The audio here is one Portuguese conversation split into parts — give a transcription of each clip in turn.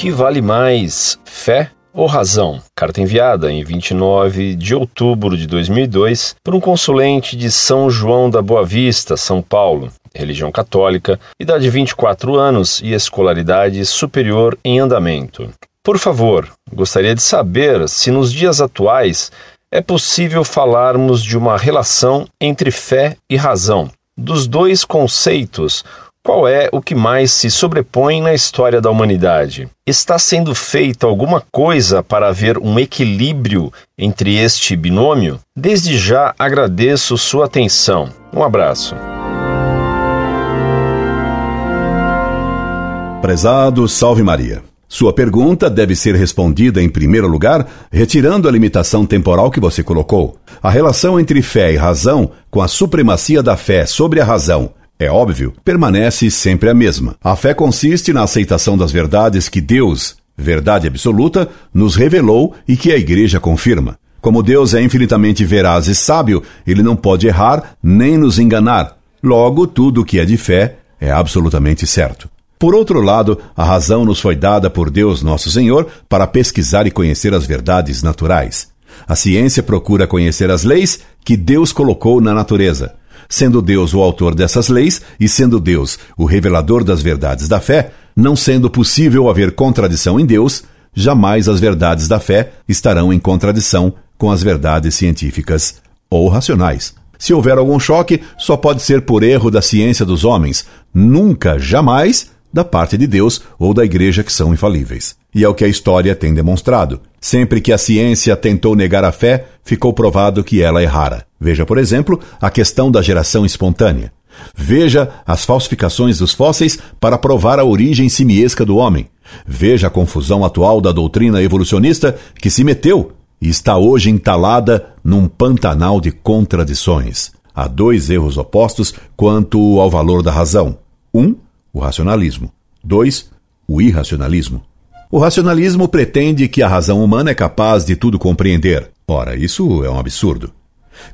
que vale mais, fé ou razão? Carta enviada em 29 de outubro de 2002 por um consulente de São João da Boa Vista, São Paulo, religião católica, idade 24 anos e escolaridade superior em andamento. Por favor, gostaria de saber se nos dias atuais é possível falarmos de uma relação entre fé e razão. Dos dois conceitos, qual é o que mais se sobrepõe na história da humanidade? Está sendo feita alguma coisa para haver um equilíbrio entre este binômio? Desde já agradeço sua atenção. Um abraço. Prezado Salve Maria. Sua pergunta deve ser respondida, em primeiro lugar, retirando a limitação temporal que você colocou. A relação entre fé e razão, com a supremacia da fé sobre a razão é óbvio, permanece sempre a mesma. A fé consiste na aceitação das verdades que Deus, verdade absoluta, nos revelou e que a Igreja confirma. Como Deus é infinitamente veraz e sábio, ele não pode errar nem nos enganar. Logo, tudo o que é de fé é absolutamente certo. Por outro lado, a razão nos foi dada por Deus Nosso Senhor para pesquisar e conhecer as verdades naturais. A ciência procura conhecer as leis que Deus colocou na natureza. Sendo Deus o autor dessas leis e sendo Deus o revelador das verdades da fé, não sendo possível haver contradição em Deus, jamais as verdades da fé estarão em contradição com as verdades científicas ou racionais. Se houver algum choque, só pode ser por erro da ciência dos homens, nunca, jamais da parte de Deus ou da igreja que são infalíveis. E é o que a história tem demonstrado. Sempre que a ciência tentou negar a fé, ficou provado que ela errara. Veja, por exemplo, a questão da geração espontânea. Veja as falsificações dos fósseis para provar a origem simiesca do homem. Veja a confusão atual da doutrina evolucionista que se meteu e está hoje entalada num pantanal de contradições. Há dois erros opostos quanto ao valor da razão. Um, o racionalismo. 2. O irracionalismo. O racionalismo pretende que a razão humana é capaz de tudo compreender. Ora, isso é um absurdo.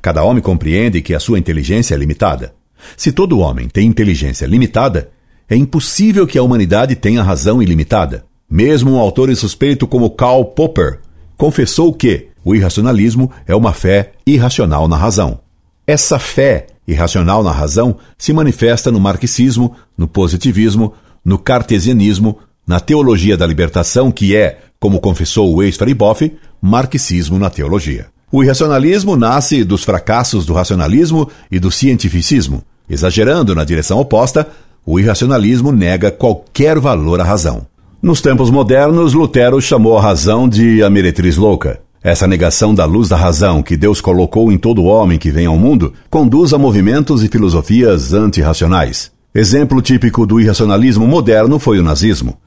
Cada homem compreende que a sua inteligência é limitada. Se todo homem tem inteligência limitada, é impossível que a humanidade tenha razão ilimitada. Mesmo um autor insuspeito como Karl Popper confessou que o irracionalismo é uma fé irracional na razão. Essa fé irracional na razão se manifesta no marxismo, no positivismo, no cartesianismo, na teologia da libertação, que é, como confessou o ex-Fariboff, marxismo na teologia. O irracionalismo nasce dos fracassos do racionalismo e do cientificismo. Exagerando na direção oposta, o irracionalismo nega qualquer valor à razão. Nos tempos modernos, Lutero chamou a razão de a meretriz louca. Essa negação da luz da razão que Deus colocou em todo homem que vem ao mundo conduz a movimentos e filosofias antirracionais. Exemplo típico do irracionalismo moderno foi o nazismo.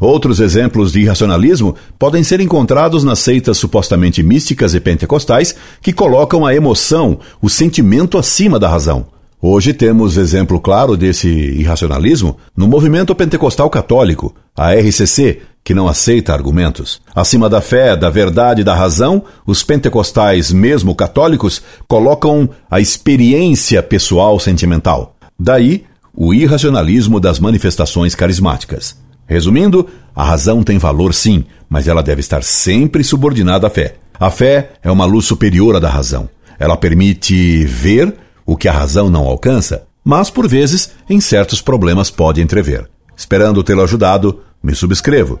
Outros exemplos de irracionalismo podem ser encontrados nas seitas supostamente místicas e pentecostais que colocam a emoção, o sentimento acima da razão. Hoje temos exemplo claro desse irracionalismo no movimento pentecostal católico, a RCC, que não aceita argumentos. Acima da fé, da verdade e da razão, os pentecostais, mesmo católicos, colocam a experiência pessoal sentimental. Daí, o irracionalismo das manifestações carismáticas. Resumindo, a razão tem valor sim, mas ela deve estar sempre subordinada à fé. A fé é uma luz superior à da razão. Ela permite ver o que a razão não alcança, mas por vezes em certos problemas pode entrever. Esperando tê-lo ajudado, me subscrevo